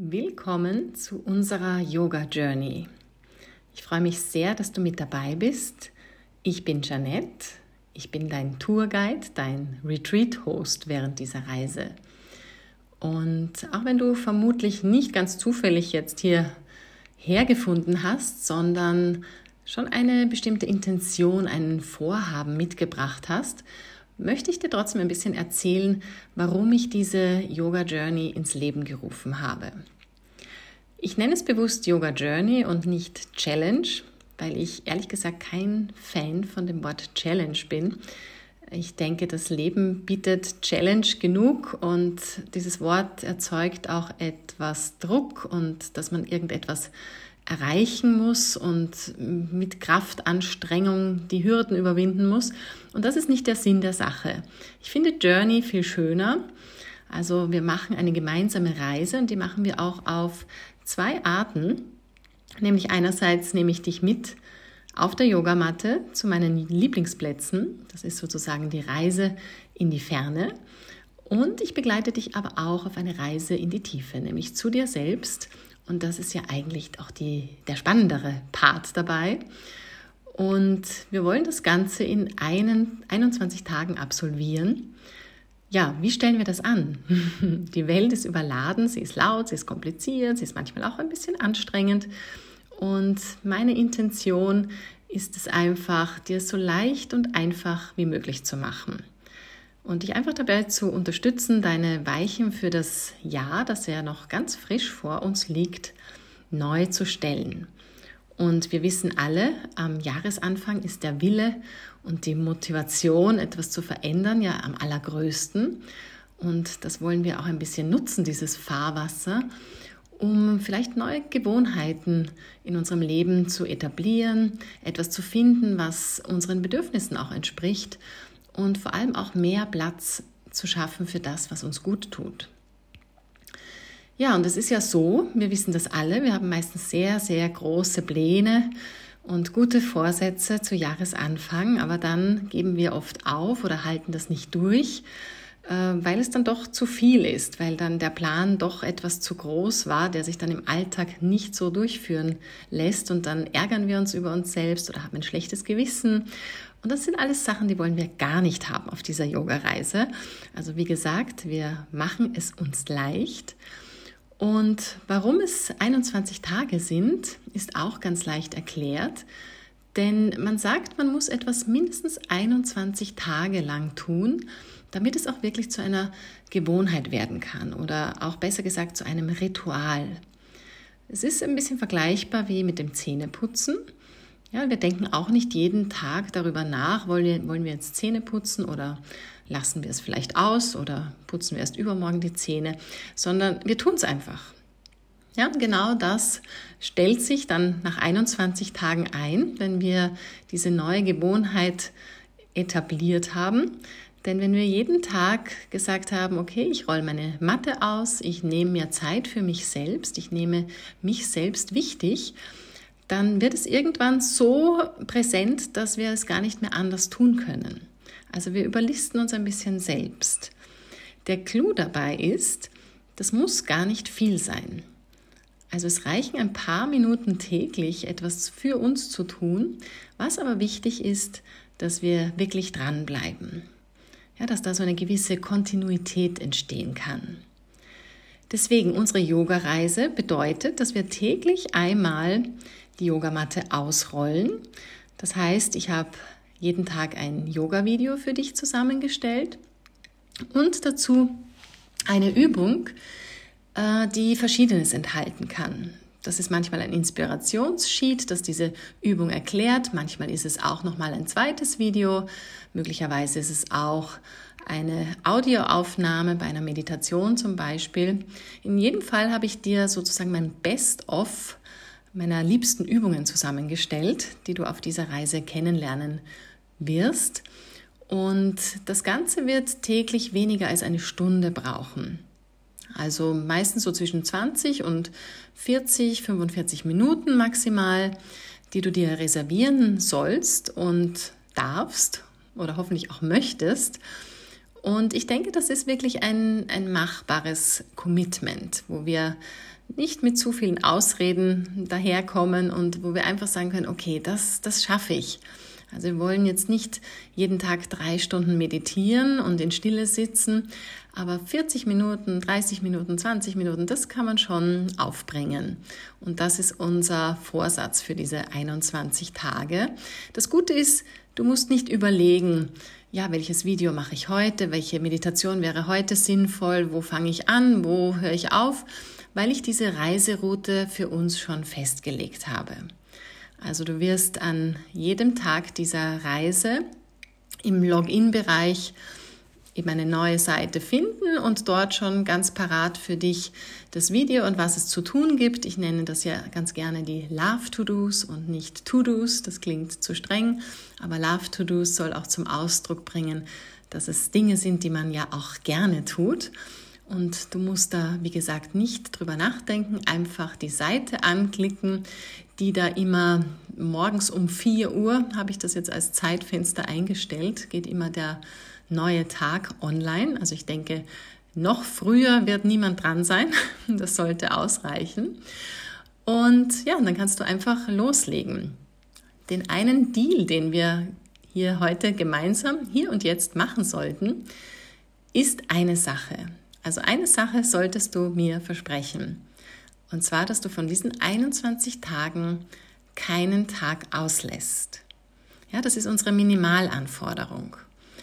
Willkommen zu unserer Yoga Journey. Ich freue mich sehr, dass du mit dabei bist. Ich bin Janette. Ich bin dein Tourguide, dein Retreat-Host während dieser Reise. Und auch wenn du vermutlich nicht ganz zufällig jetzt hier hergefunden hast, sondern schon eine bestimmte Intention, einen Vorhaben mitgebracht hast, möchte ich dir trotzdem ein bisschen erzählen, warum ich diese Yoga Journey ins Leben gerufen habe. Ich nenne es bewusst Yoga Journey und nicht Challenge, weil ich ehrlich gesagt kein Fan von dem Wort Challenge bin. Ich denke, das Leben bietet Challenge genug und dieses Wort erzeugt auch etwas Druck und dass man irgendetwas erreichen muss und mit Kraftanstrengung die Hürden überwinden muss. Und das ist nicht der Sinn der Sache. Ich finde Journey viel schöner. Also wir machen eine gemeinsame Reise und die machen wir auch auf zwei Arten. Nämlich einerseits nehme ich dich mit auf der Yogamatte zu meinen Lieblingsplätzen. Das ist sozusagen die Reise in die Ferne. Und ich begleite dich aber auch auf eine Reise in die Tiefe, nämlich zu dir selbst und das ist ja eigentlich auch die, der spannendere Part dabei. Und wir wollen das Ganze in einen, 21 Tagen absolvieren. Ja, wie stellen wir das an? Die Welt ist überladen, sie ist laut, sie ist kompliziert, sie ist manchmal auch ein bisschen anstrengend. Und meine Intention ist es einfach, dir so leicht und einfach wie möglich zu machen und dich einfach dabei zu unterstützen, deine Weichen für das Jahr, das ja noch ganz frisch vor uns liegt, neu zu stellen. Und wir wissen alle, am Jahresanfang ist der Wille und die Motivation, etwas zu verändern, ja am allergrößten. Und das wollen wir auch ein bisschen nutzen, dieses Fahrwasser, um vielleicht neue Gewohnheiten in unserem Leben zu etablieren, etwas zu finden, was unseren Bedürfnissen auch entspricht und vor allem auch mehr Platz zu schaffen für das, was uns gut tut. Ja, und es ist ja so, wir wissen das alle, wir haben meistens sehr, sehr große Pläne und gute Vorsätze zu Jahresanfang, aber dann geben wir oft auf oder halten das nicht durch, weil es dann doch zu viel ist, weil dann der Plan doch etwas zu groß war, der sich dann im Alltag nicht so durchführen lässt und dann ärgern wir uns über uns selbst oder haben ein schlechtes Gewissen und das sind alles Sachen, die wollen wir gar nicht haben auf dieser Yoga-Reise. Also wie gesagt, wir machen es uns leicht. Und warum es 21 Tage sind, ist auch ganz leicht erklärt. Denn man sagt, man muss etwas mindestens 21 Tage lang tun, damit es auch wirklich zu einer Gewohnheit werden kann oder auch besser gesagt zu einem Ritual. Es ist ein bisschen vergleichbar wie mit dem Zähneputzen. Ja, wir denken auch nicht jeden Tag darüber nach, wollen wir, wollen wir jetzt Zähne putzen oder lassen wir es vielleicht aus oder putzen wir erst übermorgen die Zähne, sondern wir tun es einfach. Ja, genau das stellt sich dann nach 21 Tagen ein, wenn wir diese neue Gewohnheit etabliert haben. Denn wenn wir jeden Tag gesagt haben, okay, ich roll meine Matte aus, ich nehme mir Zeit für mich selbst, ich nehme mich selbst wichtig, dann wird es irgendwann so präsent, dass wir es gar nicht mehr anders tun können. Also wir überlisten uns ein bisschen selbst. Der Clou dabei ist, das muss gar nicht viel sein. Also es reichen ein paar Minuten täglich etwas für uns zu tun, was aber wichtig ist, dass wir wirklich dranbleiben. Ja, dass da so eine gewisse Kontinuität entstehen kann. Deswegen unsere Yoga-Reise bedeutet, dass wir täglich einmal die Yogamatte ausrollen. Das heißt, ich habe jeden Tag ein Yoga-Video für dich zusammengestellt und dazu eine Übung, äh, die Verschiedenes enthalten kann. Das ist manchmal ein Inspirationssheet, das diese Übung erklärt. Manchmal ist es auch noch mal ein zweites Video. Möglicherweise ist es auch eine Audioaufnahme bei einer Meditation zum Beispiel. In jedem Fall habe ich dir sozusagen mein Best-of meiner liebsten Übungen zusammengestellt, die du auf dieser Reise kennenlernen wirst. Und das Ganze wird täglich weniger als eine Stunde brauchen. Also meistens so zwischen 20 und 40, 45 Minuten maximal, die du dir reservieren sollst und darfst oder hoffentlich auch möchtest. Und ich denke, das ist wirklich ein, ein machbares Commitment, wo wir nicht mit zu vielen Ausreden daherkommen und wo wir einfach sagen können, okay, das, das schaffe ich. Also wir wollen jetzt nicht jeden Tag drei Stunden meditieren und in Stille sitzen, aber 40 Minuten, 30 Minuten, 20 Minuten, das kann man schon aufbringen. Und das ist unser Vorsatz für diese 21 Tage. Das Gute ist, du musst nicht überlegen, ja, welches Video mache ich heute, welche Meditation wäre heute sinnvoll, wo fange ich an, wo höre ich auf, weil ich diese Reiseroute für uns schon festgelegt habe. Also du wirst an jedem Tag dieser Reise im Login-Bereich eben eine neue Seite finden und dort schon ganz parat für dich das Video und was es zu tun gibt. Ich nenne das ja ganz gerne die Love-To-Dos und nicht To-Dos. Das klingt zu streng, aber Love-To-Dos soll auch zum Ausdruck bringen, dass es Dinge sind, die man ja auch gerne tut. Und du musst da, wie gesagt, nicht drüber nachdenken, einfach die Seite anklicken, die da immer morgens um 4 Uhr, habe ich das jetzt als Zeitfenster eingestellt, geht immer der neue Tag online. Also ich denke, noch früher wird niemand dran sein. Das sollte ausreichen. Und ja, dann kannst du einfach loslegen. Den einen Deal, den wir hier heute gemeinsam, hier und jetzt machen sollten, ist eine Sache. Also eine Sache solltest du mir versprechen. Und zwar, dass du von diesen 21 Tagen keinen Tag auslässt. Ja, das ist unsere Minimalanforderung.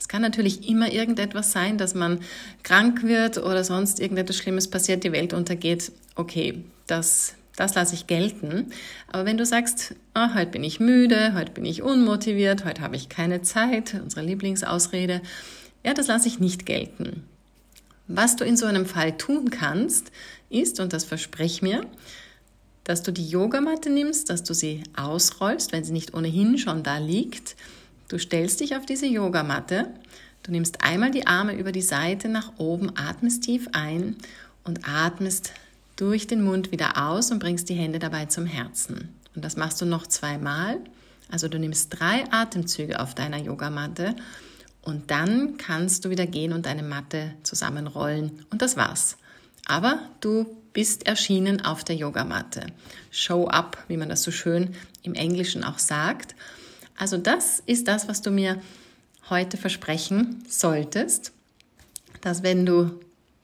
Es kann natürlich immer irgendetwas sein, dass man krank wird oder sonst irgendetwas Schlimmes passiert, die Welt untergeht. Okay, das, das lasse ich gelten. Aber wenn du sagst, oh, heute bin ich müde, heute bin ich unmotiviert, heute habe ich keine Zeit, unsere Lieblingsausrede, ja, das lasse ich nicht gelten. Was du in so einem Fall tun kannst, ist, und das versprich mir, dass du die Yogamatte nimmst, dass du sie ausrollst, wenn sie nicht ohnehin schon da liegt. Du stellst dich auf diese Yogamatte, du nimmst einmal die Arme über die Seite nach oben, atmest tief ein und atmest durch den Mund wieder aus und bringst die Hände dabei zum Herzen. Und das machst du noch zweimal. Also du nimmst drei Atemzüge auf deiner Yogamatte und dann kannst du wieder gehen und deine Matte zusammenrollen. Und das war's. Aber du bist erschienen auf der Yogamatte. Show up, wie man das so schön im Englischen auch sagt. Also das ist das, was du mir heute versprechen solltest, dass wenn du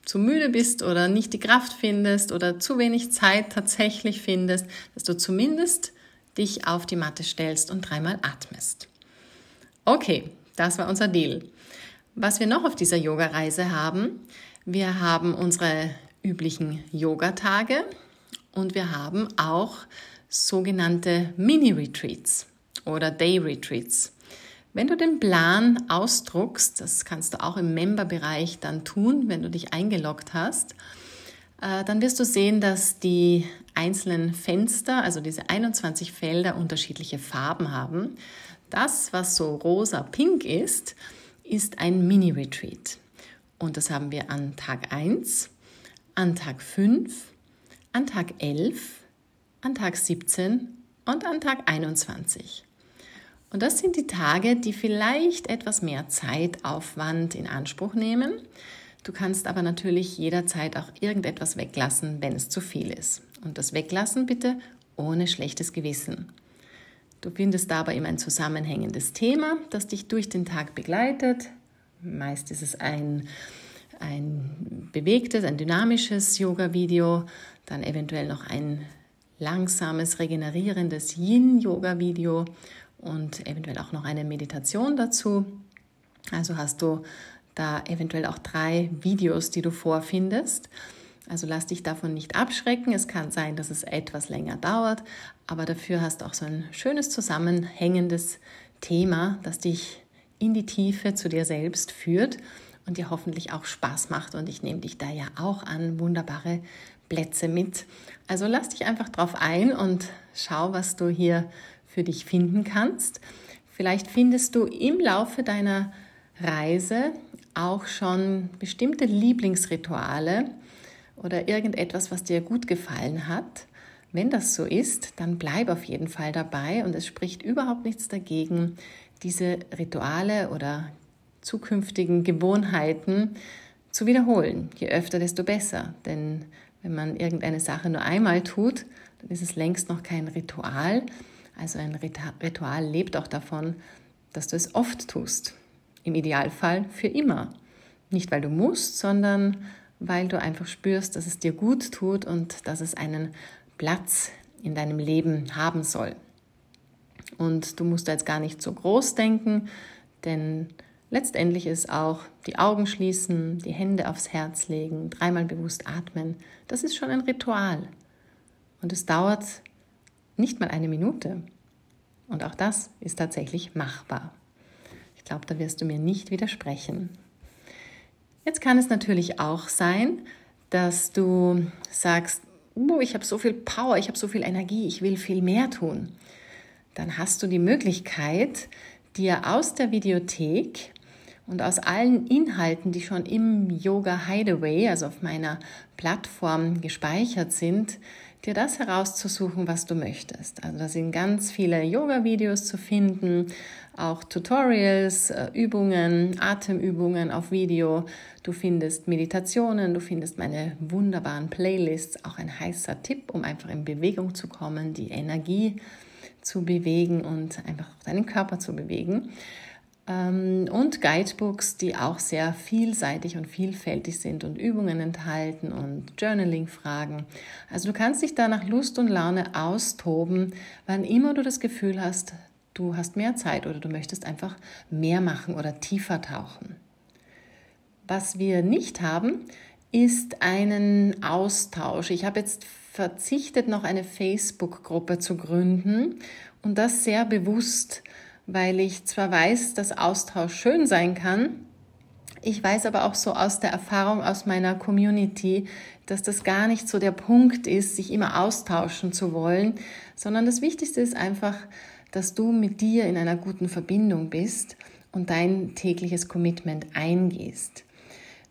zu müde bist oder nicht die Kraft findest oder zu wenig Zeit tatsächlich findest, dass du zumindest dich auf die Matte stellst und dreimal atmest. Okay, das war unser Deal. Was wir noch auf dieser Yoga-Reise haben, wir haben unsere üblichen Yoga-Tage und wir haben auch sogenannte Mini-Retreats oder Day-Retreats. Wenn du den Plan ausdruckst, das kannst du auch im Member-Bereich dann tun, wenn du dich eingeloggt hast, äh, dann wirst du sehen, dass die einzelnen Fenster, also diese 21 Felder, unterschiedliche Farben haben. Das, was so rosa-pink ist, ist ein Mini-Retreat. Und das haben wir an Tag 1, an Tag 5, an Tag 11, an Tag 17 und an Tag 21. Und das sind die Tage, die vielleicht etwas mehr Zeitaufwand in Anspruch nehmen. Du kannst aber natürlich jederzeit auch irgendetwas weglassen, wenn es zu viel ist. Und das Weglassen bitte ohne schlechtes Gewissen. Du findest dabei immer ein zusammenhängendes Thema, das dich durch den Tag begleitet. Meist ist es ein, ein bewegtes, ein dynamisches Yoga-Video, dann eventuell noch ein langsames, regenerierendes Yin-Yoga-Video und eventuell auch noch eine Meditation dazu. Also hast du da eventuell auch drei Videos, die du vorfindest. Also lass dich davon nicht abschrecken. Es kann sein, dass es etwas länger dauert, aber dafür hast du auch so ein schönes zusammenhängendes Thema, das dich in die Tiefe zu dir selbst führt und dir hoffentlich auch Spaß macht. Und ich nehme dich da ja auch an wunderbare Plätze mit. Also lass dich einfach drauf ein und schau, was du hier für dich finden kannst. Vielleicht findest du im Laufe deiner Reise auch schon bestimmte Lieblingsrituale, oder irgendetwas, was dir gut gefallen hat. Wenn das so ist, dann bleib auf jeden Fall dabei und es spricht überhaupt nichts dagegen, diese Rituale oder zukünftigen Gewohnheiten zu wiederholen. Je öfter, desto besser. Denn wenn man irgendeine Sache nur einmal tut, dann ist es längst noch kein Ritual. Also ein Ritual lebt auch davon, dass du es oft tust. Im Idealfall für immer. Nicht weil du musst, sondern weil du einfach spürst, dass es dir gut tut und dass es einen Platz in deinem Leben haben soll. Und du musst jetzt gar nicht so groß denken, denn letztendlich ist auch die Augen schließen, die Hände aufs Herz legen, dreimal bewusst atmen, das ist schon ein Ritual. Und es dauert nicht mal eine Minute. Und auch das ist tatsächlich machbar. Ich glaube, da wirst du mir nicht widersprechen. Jetzt kann es natürlich auch sein, dass du sagst, oh, ich habe so viel Power, ich habe so viel Energie, ich will viel mehr tun. Dann hast du die Möglichkeit, dir aus der Videothek und aus allen Inhalten, die schon im Yoga Hideaway, also auf meiner Plattform gespeichert sind, dir das herauszusuchen, was du möchtest. Also da sind ganz viele Yoga-Videos zu finden, auch Tutorials, äh, Übungen, Atemübungen auf Video. Du findest Meditationen, du findest meine wunderbaren Playlists, auch ein heißer Tipp, um einfach in Bewegung zu kommen, die Energie zu bewegen und einfach deinen Körper zu bewegen. Ähm, und Guidebooks, die auch sehr vielseitig und vielfältig sind und Übungen enthalten und Journaling-Fragen. Also du kannst dich da nach Lust und Laune austoben, wann immer du das Gefühl hast, du hast mehr Zeit oder du möchtest einfach mehr machen oder tiefer tauchen. Was wir nicht haben, ist einen Austausch. Ich habe jetzt verzichtet, noch eine Facebook-Gruppe zu gründen und das sehr bewusst, weil ich zwar weiß, dass Austausch schön sein kann, ich weiß aber auch so aus der Erfahrung aus meiner Community, dass das gar nicht so der Punkt ist, sich immer austauschen zu wollen, sondern das Wichtigste ist einfach, dass du mit dir in einer guten Verbindung bist und dein tägliches Commitment eingehst.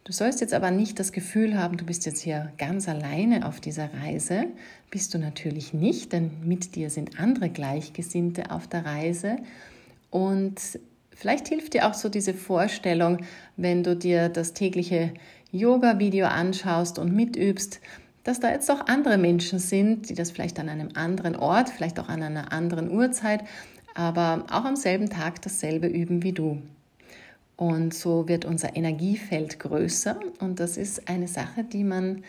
Du sollst jetzt aber nicht das Gefühl haben, du bist jetzt hier ganz alleine auf dieser Reise. Bist du natürlich nicht, denn mit dir sind andere Gleichgesinnte auf der Reise. Und vielleicht hilft dir auch so diese Vorstellung, wenn du dir das tägliche Yoga-Video anschaust und mitübst, dass da jetzt auch andere Menschen sind, die das vielleicht an einem anderen Ort, vielleicht auch an einer anderen Uhrzeit, aber auch am selben Tag dasselbe üben wie du. Und so wird unser Energiefeld größer und das ist eine Sache, die man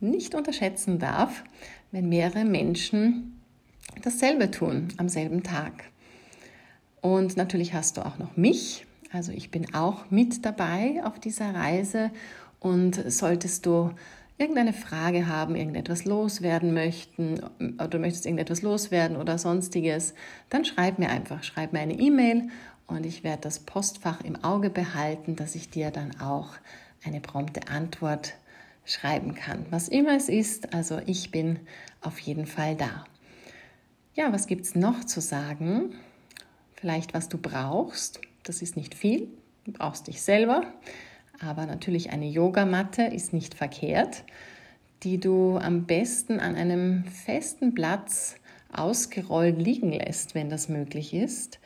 nicht unterschätzen darf, wenn mehrere Menschen dasselbe tun am selben Tag. Und natürlich hast du auch noch mich, also ich bin auch mit dabei auf dieser Reise und solltest du irgendeine Frage haben, irgendetwas loswerden möchten oder du möchtest irgendetwas loswerden oder sonstiges, dann schreib mir einfach, schreib mir eine E-Mail und ich werde das Postfach im Auge behalten, dass ich dir dann auch eine prompte Antwort schreiben kann. Was immer es ist, also ich bin auf jeden Fall da. Ja, was gibt es noch zu sagen? Vielleicht, was du brauchst. Das ist nicht viel. Du brauchst dich selber. Aber natürlich eine Yogamatte ist nicht verkehrt, die du am besten an einem festen Platz ausgerollt liegen lässt, wenn das möglich ist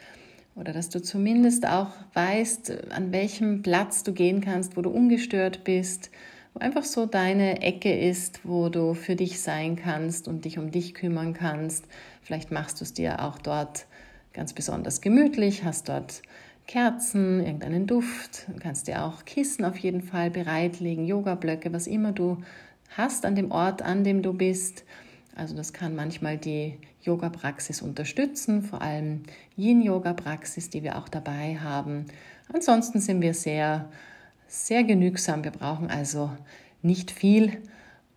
oder dass du zumindest auch weißt, an welchem Platz du gehen kannst, wo du ungestört bist, wo einfach so deine Ecke ist, wo du für dich sein kannst und dich um dich kümmern kannst. Vielleicht machst du es dir auch dort ganz besonders gemütlich, hast dort Kerzen, irgendeinen Duft, du kannst dir auch Kissen auf jeden Fall bereitlegen, Yoga-Blöcke, was immer du hast an dem Ort, an dem du bist. Also das kann manchmal die Yoga-Praxis unterstützen, vor allem Yin-Yoga-Praxis, die wir auch dabei haben. Ansonsten sind wir sehr, sehr genügsam. Wir brauchen also nicht viel.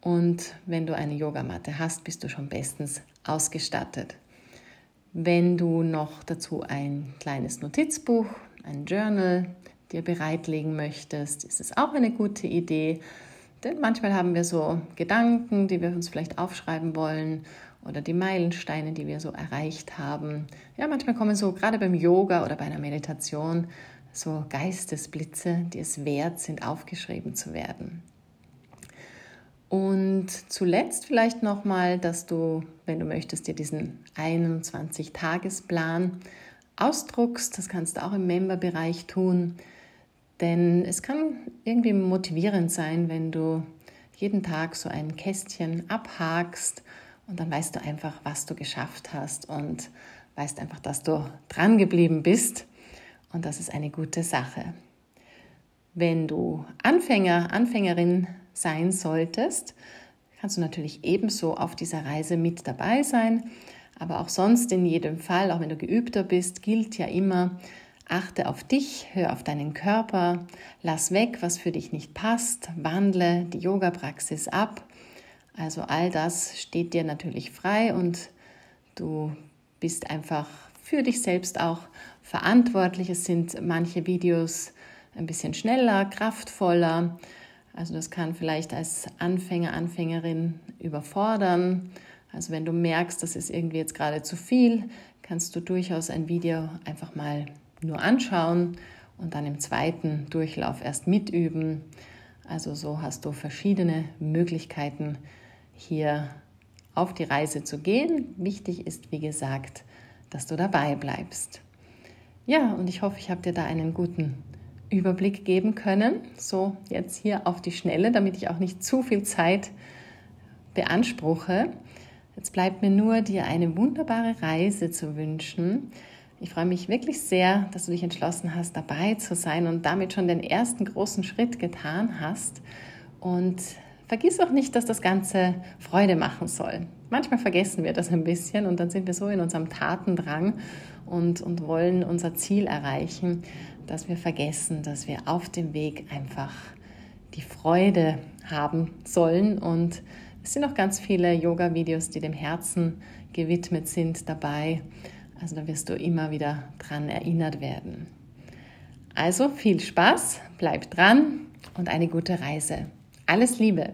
Und wenn du eine Yogamatte hast, bist du schon bestens ausgestattet. Wenn du noch dazu ein kleines Notizbuch, ein Journal dir bereitlegen möchtest, ist es auch eine gute Idee. Denn manchmal haben wir so Gedanken, die wir uns vielleicht aufschreiben wollen oder die Meilensteine, die wir so erreicht haben. Ja, manchmal kommen so gerade beim Yoga oder bei einer Meditation so Geistesblitze, die es wert sind, aufgeschrieben zu werden. Und zuletzt vielleicht nochmal, dass du, wenn du möchtest, dir diesen 21-Tagesplan ausdruckst. Das kannst du auch im Member-Bereich tun Denn es kann irgendwie motivierend sein, wenn du jeden Tag so ein Kästchen abhakst und dann weißt du einfach, was du geschafft hast und weißt einfach, dass du dran geblieben bist und das ist eine gute Sache. Wenn du Anfänger, Anfängerin sein solltest, kannst du natürlich ebenso auf dieser Reise mit dabei sein. Aber auch sonst in jedem Fall, auch wenn du geübter bist, gilt ja immer, achte auf dich, hör auf deinen Körper, lass weg, was für dich nicht passt, wandle die Yoga-Praxis ab. Also all das steht dir natürlich frei und du bist einfach für dich selbst auch verantwortlich. Es sind manche Videos ein bisschen schneller, kraftvoller. Also das kann vielleicht als Anfänger, Anfängerin überfordern. Also wenn du merkst, das ist irgendwie jetzt gerade zu viel, kannst du durchaus ein Video einfach mal nur anschauen und dann im zweiten Durchlauf erst mitüben. Also so hast du verschiedene Möglichkeiten hier auf die Reise zu gehen. Wichtig ist, wie gesagt, dass du dabei bleibst. Ja, und ich hoffe, ich habe dir da einen guten Überblick geben können. So jetzt hier auf die Schnelle, damit ich auch nicht zu viel Zeit beanspruche. Jetzt bleibt mir nur, dir eine wunderbare Reise zu wünschen. Ich freue mich wirklich sehr, dass du dich entschlossen hast, dabei zu sein und damit schon den ersten großen Schritt getan hast. Und vergiss auch nicht, dass das Ganze Freude machen soll. Manchmal vergessen wir das ein bisschen und dann sind wir so in unserem Tatendrang und, und wollen unser Ziel erreichen, dass wir vergessen, dass wir auf dem Weg einfach die Freude haben sollen. Und es sind auch ganz viele Yoga-Videos, die dem Herzen gewidmet sind dabei. Also da wirst du immer wieder dran erinnert werden. Also viel Spaß, bleib dran und eine gute Reise. Alles Liebe!